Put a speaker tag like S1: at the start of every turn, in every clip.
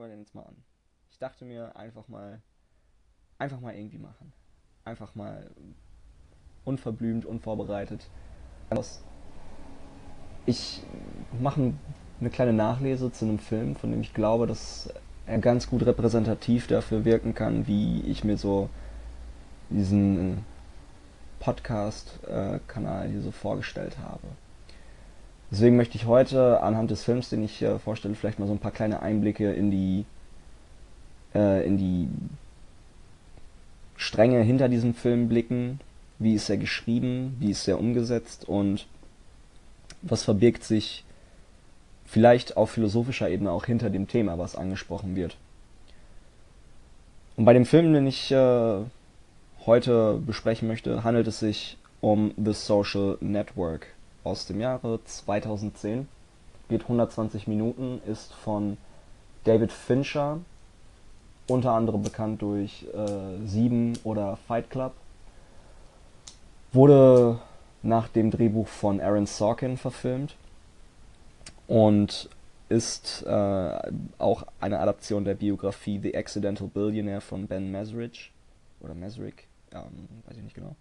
S1: wir denn jetzt mal an? Ich dachte mir einfach mal, einfach mal irgendwie machen. Einfach mal unverblümt, unvorbereitet. Ich mache eine kleine Nachlese zu einem Film, von dem ich glaube, dass er ganz gut repräsentativ dafür wirken kann, wie ich mir so diesen Podcast-Kanal hier so vorgestellt habe. Deswegen möchte ich heute anhand des Films, den ich äh, vorstelle, vielleicht mal so ein paar kleine Einblicke in die äh, in die Stränge hinter diesem Film blicken. Wie ist er geschrieben? Wie ist er umgesetzt? Und was verbirgt sich vielleicht auf philosophischer Ebene auch hinter dem Thema, was angesprochen wird? Und bei dem Film, den ich äh, heute besprechen möchte, handelt es sich um The Social Network aus dem Jahre 2010. Geht 120 Minuten, ist von David Fincher, unter anderem bekannt durch äh, Sieben oder Fight Club. Wurde nach dem Drehbuch von Aaron Sorkin verfilmt und ist äh, auch eine Adaption der Biografie The Accidental Billionaire von Ben Mesrich oder Mesrick, ähm, weiß ich nicht genau.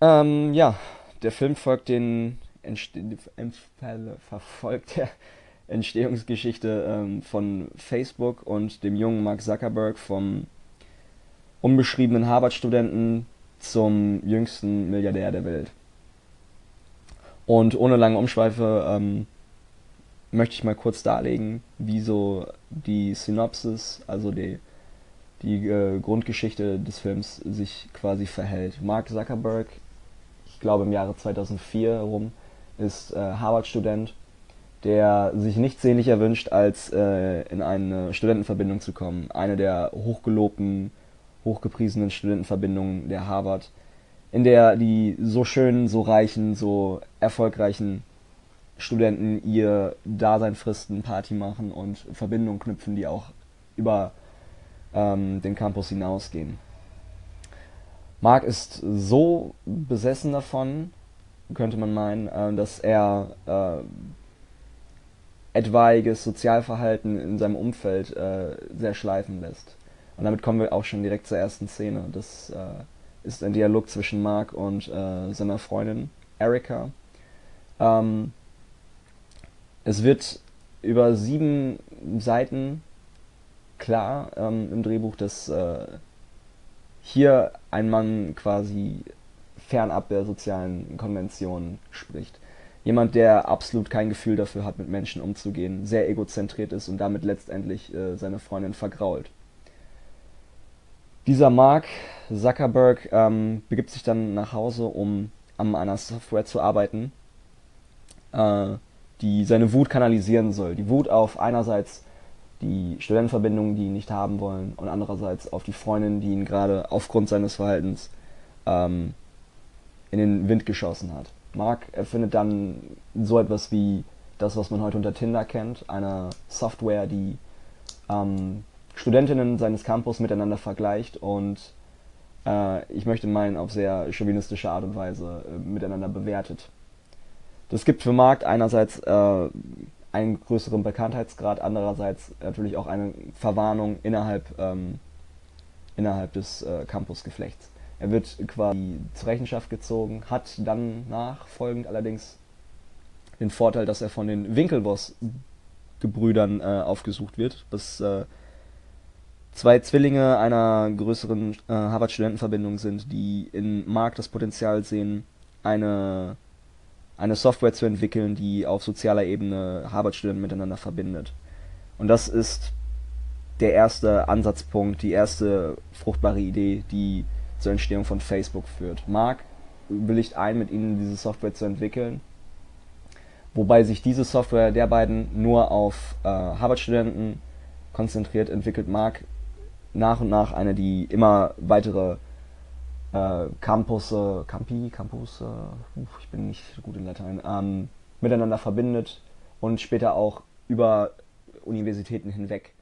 S1: Ähm, ja, der Film folgt den verfolgt der Entstehungsgeschichte ähm, von Facebook und dem jungen Mark Zuckerberg vom unbeschriebenen Harvard-Studenten zum jüngsten Milliardär der Welt. Und ohne lange Umschweife ähm, möchte ich mal kurz darlegen, wie so die Synopsis, also die, die äh, Grundgeschichte des Films sich quasi verhält. Mark Zuckerberg glaube im Jahre 2004 herum, ist äh, Harvard-Student, der sich nichts sehnlicher wünscht, als äh, in eine Studentenverbindung zu kommen. Eine der hochgelobten, hochgepriesenen Studentenverbindungen der Harvard, in der die so schönen, so reichen, so erfolgreichen Studenten ihr Dasein fristen, Party machen und Verbindungen knüpfen, die auch über ähm, den Campus hinausgehen. Mark ist so besessen davon, könnte man meinen, äh, dass er äh, etwaiges Sozialverhalten in seinem Umfeld äh, sehr schleifen lässt. Und damit kommen wir auch schon direkt zur ersten Szene. Das äh, ist ein Dialog zwischen Mark und äh, seiner Freundin Erika. Ähm, es wird über sieben Seiten klar ähm, im Drehbuch, dass äh, hier ein Mann quasi fernab der sozialen Konventionen spricht. Jemand, der absolut kein Gefühl dafür hat, mit Menschen umzugehen, sehr egozentriert ist und damit letztendlich äh, seine Freundin vergrault. Dieser Mark Zuckerberg ähm, begibt sich dann nach Hause, um an einer Software zu arbeiten, äh, die seine Wut kanalisieren soll. Die Wut auf einerseits die Studentenverbindungen, die ihn nicht haben wollen, und andererseits auf die Freundin, die ihn gerade aufgrund seines Verhaltens ähm, in den Wind geschossen hat. Mark erfindet dann so etwas wie das, was man heute unter Tinder kennt, eine Software, die ähm, Studentinnen seines Campus miteinander vergleicht und äh, ich möchte meinen, auf sehr chauvinistische Art und Weise äh, miteinander bewertet. Das gibt für Mark einerseits äh, einen größeren Bekanntheitsgrad, andererseits natürlich auch eine Verwarnung innerhalb, ähm, innerhalb des äh, Campusgeflechts. Er wird quasi zur Rechenschaft gezogen, hat dann nachfolgend allerdings den Vorteil, dass er von den Winkelboss-Gebrüdern äh, aufgesucht wird, was äh, zwei Zwillinge einer größeren äh, Harvard-Studentenverbindung sind, die in Mark das Potenzial sehen, eine eine Software zu entwickeln, die auf sozialer Ebene Harvard-Studenten miteinander verbindet. Und das ist der erste Ansatzpunkt, die erste fruchtbare Idee, die zur Entstehung von Facebook führt. Mark willigt ein, mit ihnen diese Software zu entwickeln, wobei sich diese Software der beiden nur auf äh, Harvard-Studenten konzentriert, entwickelt Mark nach und nach eine, die immer weitere äh, Campus, äh, Campi, Campus, äh, ich bin nicht gut in Latein, ähm, miteinander verbindet und später auch über Universitäten hinweg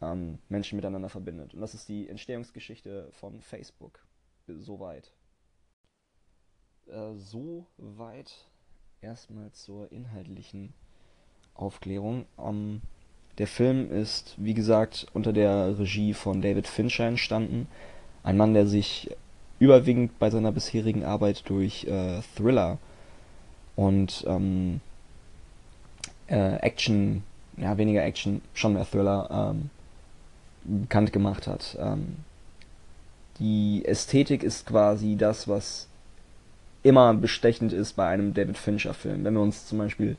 S1: ähm, Menschen miteinander verbindet. Und das ist die Entstehungsgeschichte von Facebook. Soweit. Äh, Soweit erstmal zur inhaltlichen Aufklärung. Ähm, Der Film ist, wie gesagt, unter der Regie von David Fincher entstanden. Ein Mann, der sich überwiegend bei seiner bisherigen Arbeit durch äh, Thriller und ähm, äh, Action, ja weniger Action, schon mehr Thriller, ähm, bekannt gemacht hat. Ähm, die Ästhetik ist quasi das, was immer bestechend ist bei einem David Fincher-Film. Wenn wir uns zum Beispiel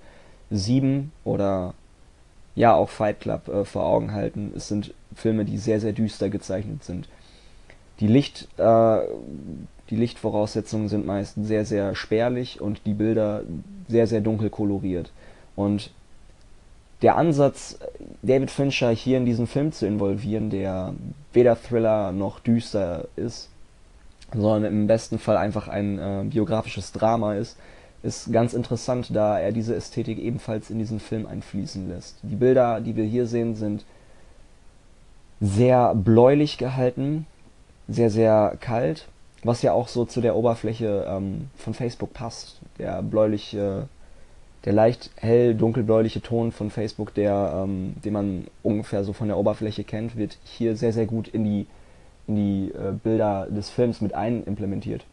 S1: Sieben oder ja auch Fight Club äh, vor Augen halten, es sind Filme, die sehr, sehr düster gezeichnet sind. Die, Licht, äh, die Lichtvoraussetzungen sind meist sehr, sehr spärlich und die Bilder sehr, sehr dunkel koloriert. Und der Ansatz, David Fincher hier in diesen Film zu involvieren, der weder Thriller noch düster ist, sondern im besten Fall einfach ein äh, biografisches Drama ist, ist ganz interessant, da er diese Ästhetik ebenfalls in diesen Film einfließen lässt. Die Bilder, die wir hier sehen, sind sehr bläulich gehalten, sehr, sehr kalt, was ja auch so zu der Oberfläche ähm, von Facebook passt. Der bläuliche der leicht hell dunkelbläuliche Ton von Facebook, der, ähm, den man ungefähr so von der Oberfläche kennt, wird hier sehr, sehr gut in die, in die äh, Bilder des Films mit einimplementiert.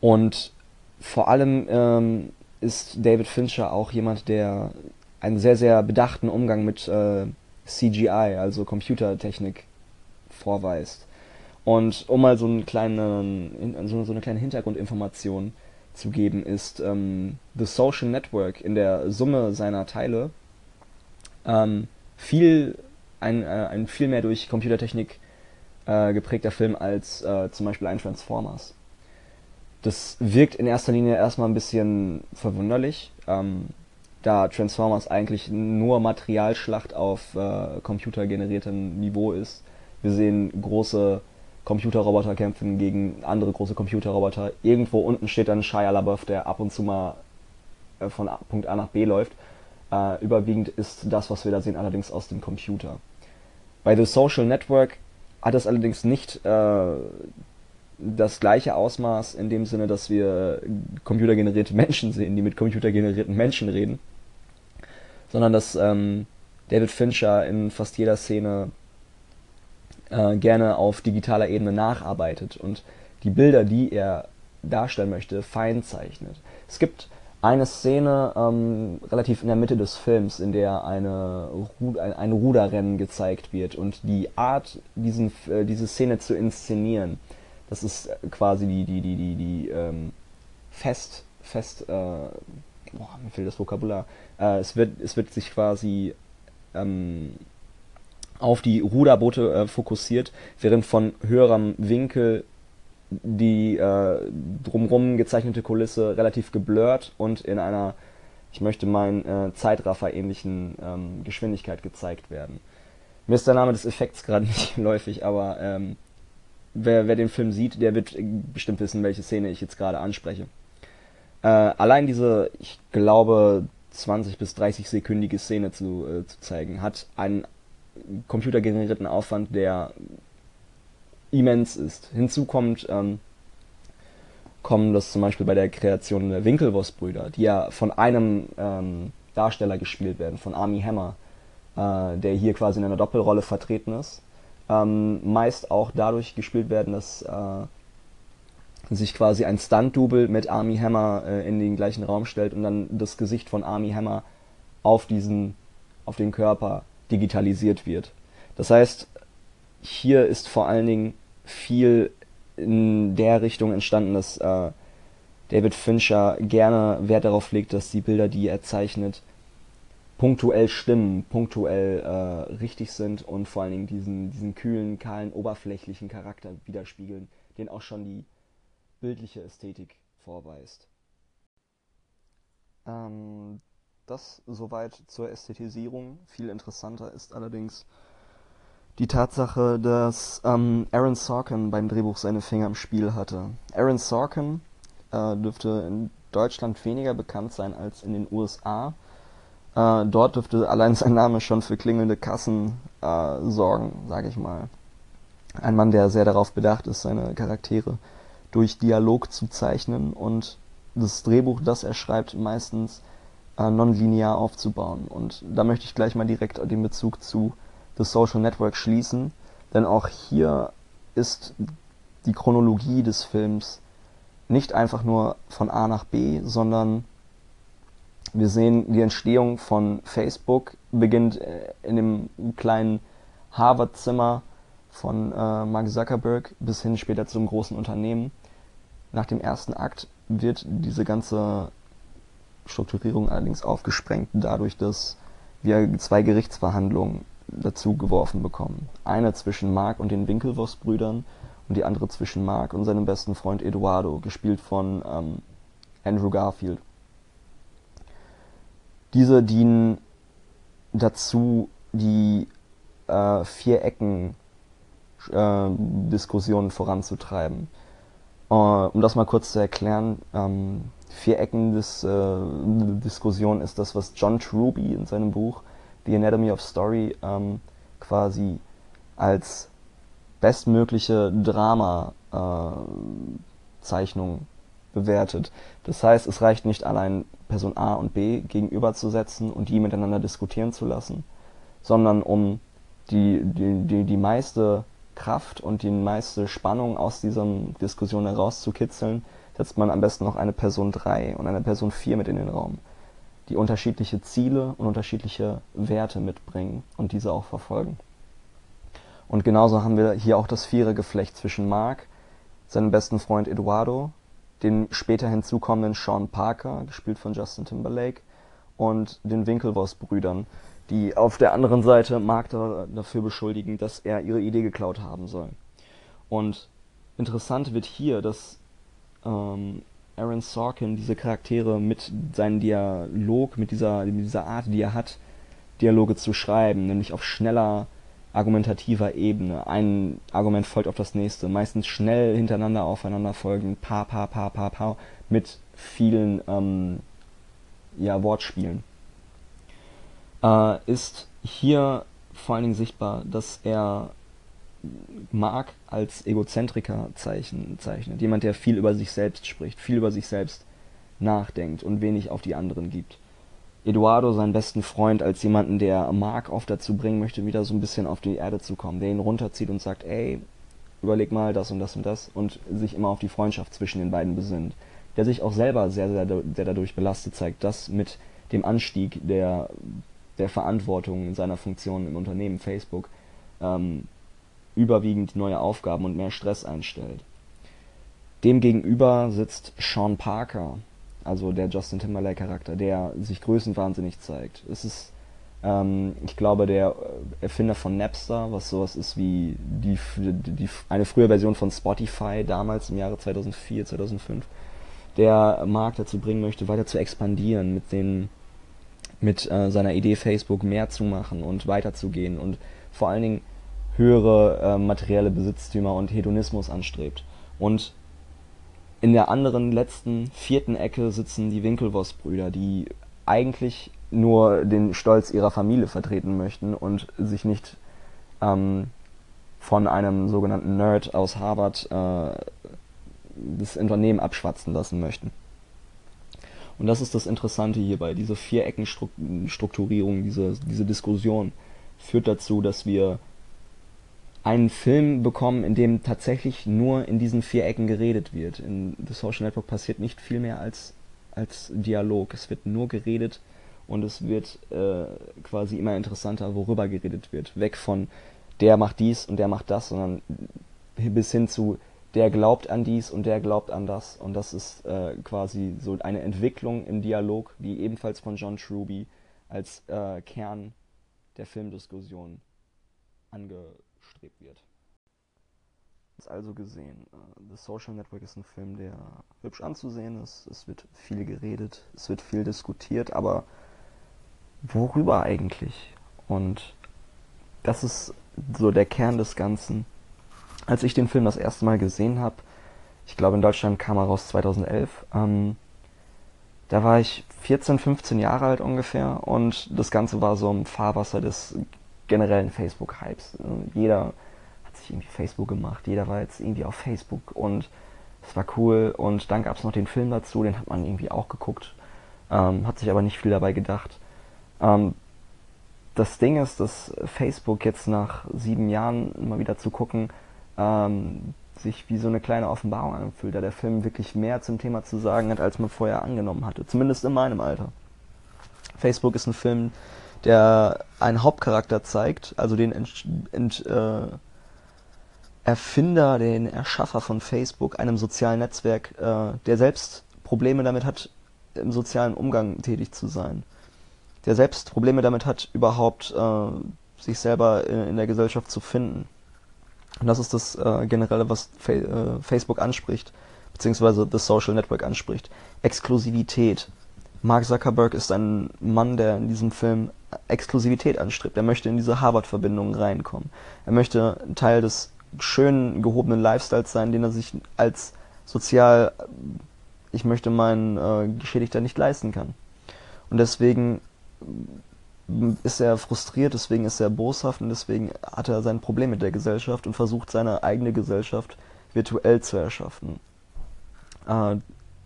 S1: Und vor allem ähm, ist David Fincher auch jemand, der einen sehr, sehr bedachten Umgang mit äh, CGI, also Computertechnik, vorweist. Und um mal so, einen kleinen, so, eine kleine Hintergrundinformation zu geben, ist ähm, The Social Network in der Summe seiner Teile ähm, viel ein, äh, ein viel mehr durch Computertechnik äh, geprägter Film als äh, zum Beispiel ein Transformers. Das wirkt in erster Linie erstmal ein bisschen verwunderlich, ähm, da Transformers eigentlich nur Materialschlacht auf äh, computergeneriertem Niveau ist. Wir sehen große Computerroboter kämpfen gegen andere große Computerroboter. Irgendwo unten steht dann Shia LaBeouf, der ab und zu mal äh, von Punkt A nach B läuft. Äh, überwiegend ist das, was wir da sehen, allerdings aus dem Computer. Bei The Social Network hat es allerdings nicht äh, das gleiche Ausmaß in dem Sinne, dass wir computergenerierte Menschen sehen, die mit computergenerierten Menschen reden, sondern dass ähm, David Fincher in fast jeder Szene äh, gerne auf digitaler Ebene nacharbeitet und die Bilder, die er darstellen möchte, fein zeichnet. Es gibt eine Szene ähm, relativ in der Mitte des Films, in der eine Ru ein, ein, Ruderrennen gezeigt wird und die Art, diesen, äh, diese Szene zu inszenieren, das ist quasi die, die, die, die, die ähm, fest, fest, äh, boah, mir fehlt das Vokabular, äh, es, wird, es wird sich quasi ähm, auf die Ruderboote äh, fokussiert, während von höherem Winkel die äh, drumrum gezeichnete Kulisse relativ geblurrt und in einer, ich möchte meinen, äh, Zeitraffer-ähnlichen ähm, Geschwindigkeit gezeigt werden. Mir ist der Name des Effekts gerade nicht läufig, aber ähm, wer, wer den Film sieht, der wird bestimmt wissen, welche Szene ich jetzt gerade anspreche. Äh, allein diese, ich glaube, 20 bis 30 sekündige Szene zu, äh, zu zeigen, hat einen computergenerierten Aufwand, der immens ist. Hinzu kommt, ähm, kommen das zum Beispiel bei der Kreation der Winkelwurst-Brüder, die ja von einem ähm, Darsteller gespielt werden, von Army Hammer, äh, der hier quasi in einer Doppelrolle vertreten ist. Ähm, meist auch dadurch gespielt werden, dass äh, sich quasi ein Stunt-Double mit Army Hammer äh, in den gleichen Raum stellt und dann das Gesicht von Army Hammer auf diesen, auf den Körper digitalisiert wird. Das heißt, hier ist vor allen Dingen viel in der Richtung entstanden, dass äh, David Fincher gerne Wert darauf legt, dass die Bilder, die er zeichnet, punktuell stimmen, punktuell äh, richtig sind und vor allen Dingen diesen, diesen kühlen, kahlen, oberflächlichen Charakter widerspiegeln, den auch schon die bildliche Ästhetik vorweist. Ähm, das soweit zur Ästhetisierung. Viel interessanter ist allerdings die Tatsache, dass ähm, Aaron Sorkin beim Drehbuch seine Finger im Spiel hatte. Aaron Sorkin äh, dürfte in Deutschland weniger bekannt sein als in den USA. Äh, dort dürfte allein sein Name schon für klingelnde Kassen äh, sorgen, sage ich mal. Ein Mann, der sehr darauf bedacht ist, seine Charaktere durch Dialog zu zeichnen und das Drehbuch, das er schreibt, meistens äh, nonlinear aufzubauen. Und da möchte ich gleich mal direkt den Bezug zu The Social Network schließen, denn auch hier ist die Chronologie des Films nicht einfach nur von A nach B, sondern wir sehen die Entstehung von Facebook beginnt äh, in dem kleinen Harvard-Zimmer von äh, Mark Zuckerberg bis hin später zum großen Unternehmen. Nach dem ersten Akt wird diese ganze Strukturierung allerdings aufgesprengt dadurch, dass wir zwei Gerichtsverhandlungen dazu geworfen bekommen. Eine zwischen Mark und den Winklevoss-Brüdern und die andere zwischen Mark und seinem besten Freund Eduardo, gespielt von ähm, Andrew Garfield. Diese dienen dazu, die äh, vier Ecken äh, Diskussionen voranzutreiben. Äh, um das mal kurz zu erklären, ähm, vier Ecken des, äh, Diskussion ist das, was John Truby in seinem Buch The Anatomy of Story ähm, quasi als bestmögliche Drama-Zeichnung äh, bewertet. Das heißt, es reicht nicht allein Person A und B gegenüberzusetzen und die miteinander diskutieren zu lassen, sondern um die, die, die, die meiste Kraft und die meiste Spannung aus dieser Diskussion herauszukitzeln, setzt man am besten noch eine Person 3 und eine Person 4 mit in den Raum, die unterschiedliche Ziele und unterschiedliche Werte mitbringen und diese auch verfolgen. Und genauso haben wir hier auch das Vierergeflecht zwischen Mark, seinem besten Freund Eduardo, dem später hinzukommenden Sean Parker, gespielt von Justin Timberlake, und den Winklevoss-Brüdern, die auf der anderen Seite Mark da, dafür beschuldigen, dass er ihre Idee geklaut haben soll. Und interessant wird hier, dass ähm, Aaron Sorkin diese Charaktere mit seinem Dialog, mit dieser, mit dieser Art, die er hat, Dialoge zu schreiben, nämlich auf schneller, argumentativer Ebene. Ein Argument folgt auf das nächste, meistens schnell hintereinander aufeinander folgen, pa, pa, pa, pa, pa, mit vielen ähm, ja, Wortspielen. Äh, ist hier vor allen Dingen sichtbar, dass er Mark als Egozentriker zeichnen, zeichnet. Jemand, der viel über sich selbst spricht, viel über sich selbst nachdenkt und wenig auf die anderen gibt. Eduardo, seinen besten Freund, als jemanden, der Mark oft dazu bringen möchte, wieder so ein bisschen auf die Erde zu kommen, der ihn runterzieht und sagt, ey, überleg mal das und das und das und sich immer auf die Freundschaft zwischen den beiden besinnt. Der sich auch selber sehr, sehr, sehr dadurch belastet zeigt, dass mit dem Anstieg der, der Verantwortung in seiner Funktion im Unternehmen Facebook ähm, überwiegend neue Aufgaben und mehr Stress einstellt. Demgegenüber sitzt Sean Parker, also der Justin Timberlake Charakter, der sich größenwahnsinnig zeigt. Es ist, ähm, ich glaube, der Erfinder von Napster, was sowas ist wie die, die, eine frühe Version von Spotify damals im Jahre 2004, 2005, der Markt dazu bringen möchte, weiter zu expandieren, mit den mit äh, seiner Idee Facebook mehr zu machen und weiterzugehen und vor allen Dingen höhere äh, materielle Besitztümer und Hedonismus anstrebt. Und in der anderen, letzten, vierten Ecke sitzen die Winklevoss-Brüder, die eigentlich nur den Stolz ihrer Familie vertreten möchten und sich nicht ähm, von einem sogenannten Nerd aus Harvard äh, das Unternehmen abschwatzen lassen möchten. Und das ist das Interessante hierbei. Diese Viereckenstrukturierung, diese, diese Diskussion führt dazu, dass wir einen Film bekommen, in dem tatsächlich nur in diesen vier Ecken geredet wird. In The Social Network passiert nicht viel mehr als, als Dialog. Es wird nur geredet und es wird äh, quasi immer interessanter, worüber geredet wird. Weg von der macht dies und der macht das, sondern bis hin zu der glaubt an dies und der glaubt an das. Und das ist äh, quasi so eine Entwicklung im Dialog, die ebenfalls von John Truby als äh, Kern der Filmdiskussion ange angestrebt wird. Also gesehen, uh, The Social Network ist ein Film, der hübsch anzusehen ist. Es wird viel geredet, es wird viel diskutiert, aber worüber eigentlich? Und das ist so der Kern des Ganzen. Als ich den Film das erste Mal gesehen habe, ich glaube in Deutschland kam er raus 2011, ähm, da war ich 14, 15 Jahre alt ungefähr und das Ganze war so im Fahrwasser des generellen Facebook-Hypes. Jeder hat sich irgendwie Facebook gemacht, jeder war jetzt irgendwie auf Facebook und es war cool und dann gab es noch den Film dazu, den hat man irgendwie auch geguckt. ähm, hat sich aber nicht viel dabei gedacht. Ähm, das Ding ist, dass Facebook jetzt nach sieben Jahren mal wieder zu gucken, ähm, sich wie so eine kleine Offenbarung anfühlt, da der Film wirklich mehr zum Thema zu sagen hat, als man vorher angenommen hatte. Zumindest in meinem Alter. Facebook ist ein Film, der einen Hauptcharakter zeigt, also den Ent, Ent, äh, Erfinder, den Erschaffer von Facebook, einem sozialen Netzwerk, äh, der selbst Probleme damit hat, im sozialen Umgang tätig zu sein. Der selbst Probleme damit hat, überhaupt äh, sich selber in, in, der Gesellschaft zu finden. Und das ist das äh, Generelle, was Fa äh, Facebook anspricht, beziehungsweise das Social Network anspricht. Exklusivität. Mark Zuckerberg ist ein Mann, der in diesem Film Exklusivität anstrebt. Er möchte in diese Harvard-Verbindung reinkommen. Er möchte Teil des schönen, gehobenen Lifestyles sein, den er sich als sozial, ich möchte meinen äh, Geschädigter nicht leisten kann. Und deswegen ist er frustriert, deswegen ist er boshaft und deswegen hat er sein Problem mit der Gesellschaft und versucht seine eigene Gesellschaft virtuell zu erschaffen. Äh,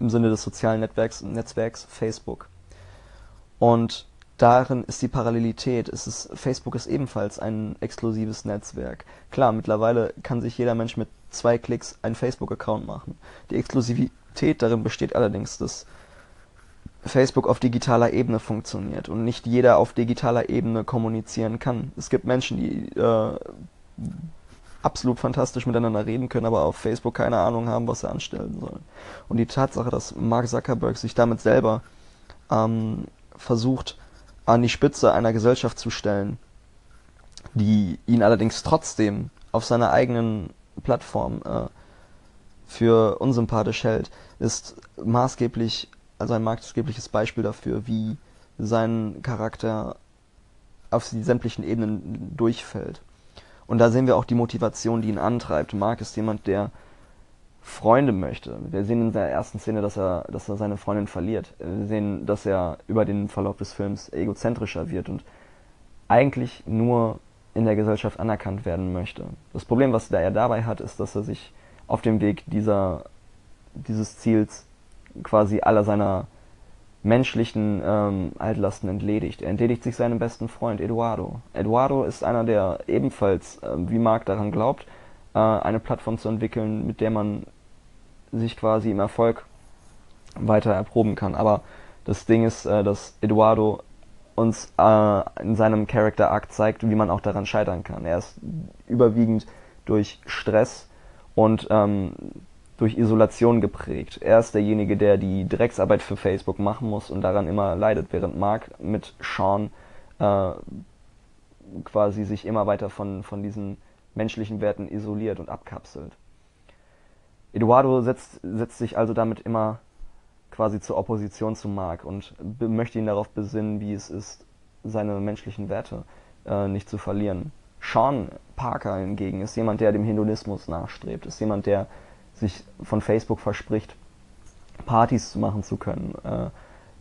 S1: Im Sinne des sozialen Netzwerks, Netzwerks Facebook. Und darin ist die Parallelität. Es ist, Facebook ist ebenfalls ein exklusives Netzwerk. Klar, mittlerweile kann sich jeder Mensch mit zwei Klicks einen Facebook-Account machen. Die Exklusivität darin besteht allerdings, dass Facebook auf digitaler Ebene funktioniert und nicht jeder auf digitaler Ebene kommunizieren kann. Es gibt Menschen, die äh, absolut fantastisch miteinander reden können, aber auf Facebook keine Ahnung haben, was sie anstellen sollen. Und die Tatsache, dass Mark Zuckerberg sich damit selber ähm, versucht, an die Spitze einer Gesellschaft zu stellen, die ihn allerdings trotzdem auf seiner eigenen Plattform äh, für unsympathisch hält, ist maßgeblich, also ein maßgebliches Beispiel dafür, wie sein Charakter auf sämtlichen Ebenen durchfällt. Und da sehen wir auch die Motivation, die ihn antreibt. Mark ist jemand, der Freunde möchte. Wir sehen in der ersten Szene, dass er, dass er seine Freundin verliert. Wir sehen, dass er über den Verlauf des Films egozentrischer wird und eigentlich nur in der Gesellschaft anerkannt werden möchte. Das Problem, was er dabei hat, ist, dass er sich auf dem Weg dieser, dieses Ziels quasi aller seiner menschlichen ähm, Altlasten entledigt. Er entledigt sich seinem besten Freund Eduardo. Eduardo ist einer, der ebenfalls, äh, wie Mark daran glaubt, äh, eine Plattform zu entwickeln, mit der man sich quasi im Erfolg weiter erproben kann. Aber das Ding ist, äh, dass Eduardo uns äh, in seinem Character Arc zeigt, wie man auch daran scheitern kann. Er ist überwiegend durch Stress und ähm, durch Isolation geprägt. Er ist derjenige, der die Drecksarbeit für Facebook machen muss und daran immer leidet, während Mark mit Sean äh, quasi sich immer weiter von, von diesen menschlichen Werten isoliert und abkapselt. Eduardo setzt, setzt sich also damit immer quasi zur Opposition zu Mark und möchte ihn darauf besinnen, wie es ist, seine menschlichen Werte äh, nicht zu verlieren. Sean Parker hingegen ist jemand, der dem Hinduismus nachstrebt, ist jemand, der sich von Facebook verspricht, Partys machen zu können äh,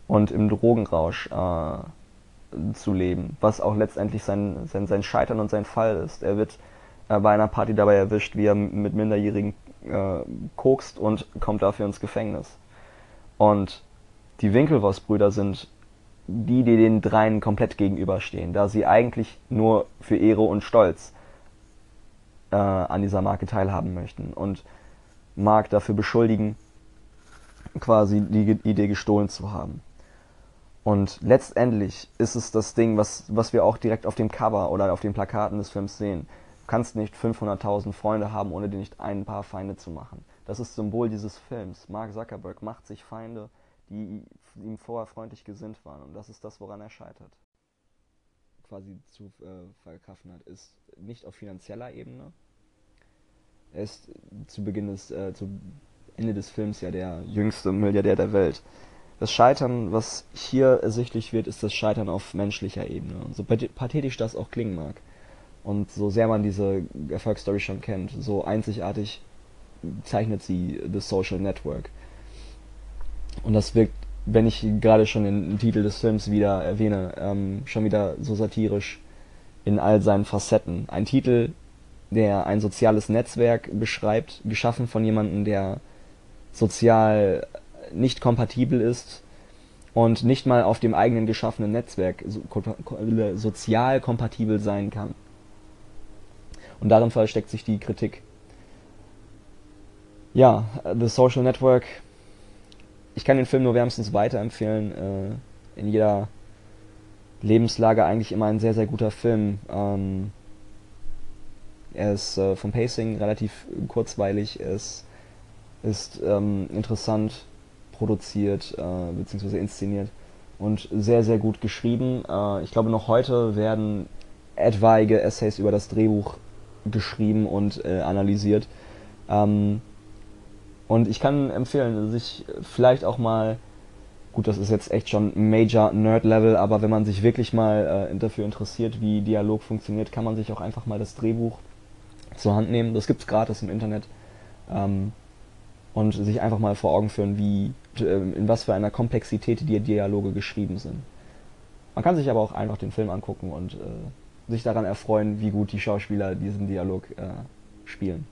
S1: und im Drogenrausch äh, zu leben, was auch letztendlich sein, sein, sein Scheitern und sein Fall ist. Er wird äh, bei einer Party dabei erwischt, wie er mit Minderjährigen äh, kokst und kommt dafür ins Gefängnis. Und die Winkelvoss-Brüder sind die, die den dreien komplett gegenüberstehen, da sie eigentlich nur für Ehre und Stolz äh, an dieser Marke teilhaben möchten und Mark dafür beschuldigen, quasi die Idee gestohlen zu haben. Und letztendlich ist es das Ding, was, was wir auch direkt auf dem Cover oder auf den Plakaten des Films sehen kannst nicht 500.000 Freunde haben, ohne dir nicht ein paar Feinde zu machen. Das ist Symbol dieses Films. Mark Zuckerberg macht sich Feinde, die ihm vorher freundlich gesinnt waren. Und das ist das, woran er scheitert. Quasi zu äh, verkraften hat, ist nicht auf finanzieller Ebene. Er ist zu Beginn des, äh, zu Ende des Films ja der jüngste Milliardär der Welt. Das Scheitern, was hier ersichtlich wird, ist das Scheitern auf menschlicher Ebene. So pathetisch das auch klingen mag. Und so sehr man diese Erfolgsstory schon kennt, so einzigartig zeichnet sie The Social Network. Und das wirkt, wenn ich gerade schon den Titel des Films wieder erwähne, ähm, schon wieder so satirisch in all seinen Facetten. Ein Titel, der ein soziales Netzwerk beschreibt, geschaffen von jemandem, der sozial nicht kompatibel ist und nicht mal auf dem eigenen geschaffenen Netzwerk so, sozial kompatibel sein kann. Und darin versteckt sich die Kritik. Ja, The Social Network. Ich kann den Film nur wärmstens weiterempfehlen. Äh, in jeder Lebenslage eigentlich immer ein sehr, sehr guter Film. Ähm, er ist äh, vom Pacing relativ kurzweilig, er ist, ist ähm, interessant produziert äh, bzw. inszeniert und sehr, sehr gut geschrieben. Äh, ich glaube, noch heute werden etwaige Essays über das Drehbuch geschrieben und äh, analysiert. Ähm, und ich kann empfehlen, sich vielleicht auch mal, gut, das ist jetzt echt schon Major Nerd Level, aber wenn man sich wirklich mal äh, dafür interessiert, wie Dialog funktioniert, kann man sich auch einfach mal das Drehbuch zur Hand nehmen. Das gibt's gratis im Internet. Ähm, und sich einfach mal vor Augen führen, wie, äh, in was für einer Komplexität die Dialoge geschrieben sind. Man kann sich aber auch einfach den Film angucken und äh, sich daran erfreuen, wie gut die Schauspieler diesen Dialog äh, spielen.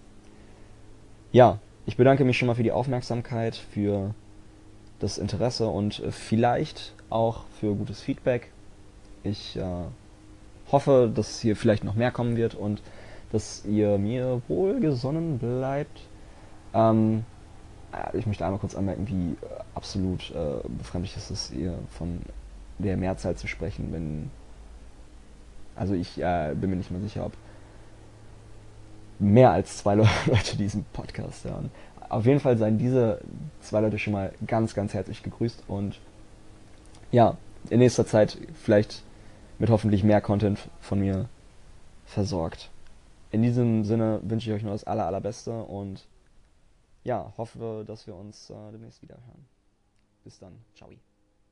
S1: Ja, ich bedanke mich schon mal für die Aufmerksamkeit, für das Interesse und äh, vielleicht auch für gutes Feedback. Ich äh, hoffe, dass hier vielleicht noch mehr kommen wird und dass ihr mir wohlgesonnen bleibt. Ähm, ich möchte einmal kurz anmerken, wie äh, absolut äh, befremdlich ist es, ihr von der Mehrzahl zu sprechen, wenn. Also ich äh, bin mir nicht mehr sicher, ob mehr als zwei Leute diesen Podcast hören. Auf jeden Fall seien diese zwei Leute schon mal ganz, ganz herzlich gegrüßt und ja, in nächster Zeit vielleicht mit hoffentlich mehr Content von mir versorgt in diesem Sinne wünsche ich euch nur das aller, allerbeste und ja, hoffe, dass wir uns äh, demnächst wieder hören. Bis dann. Ciao.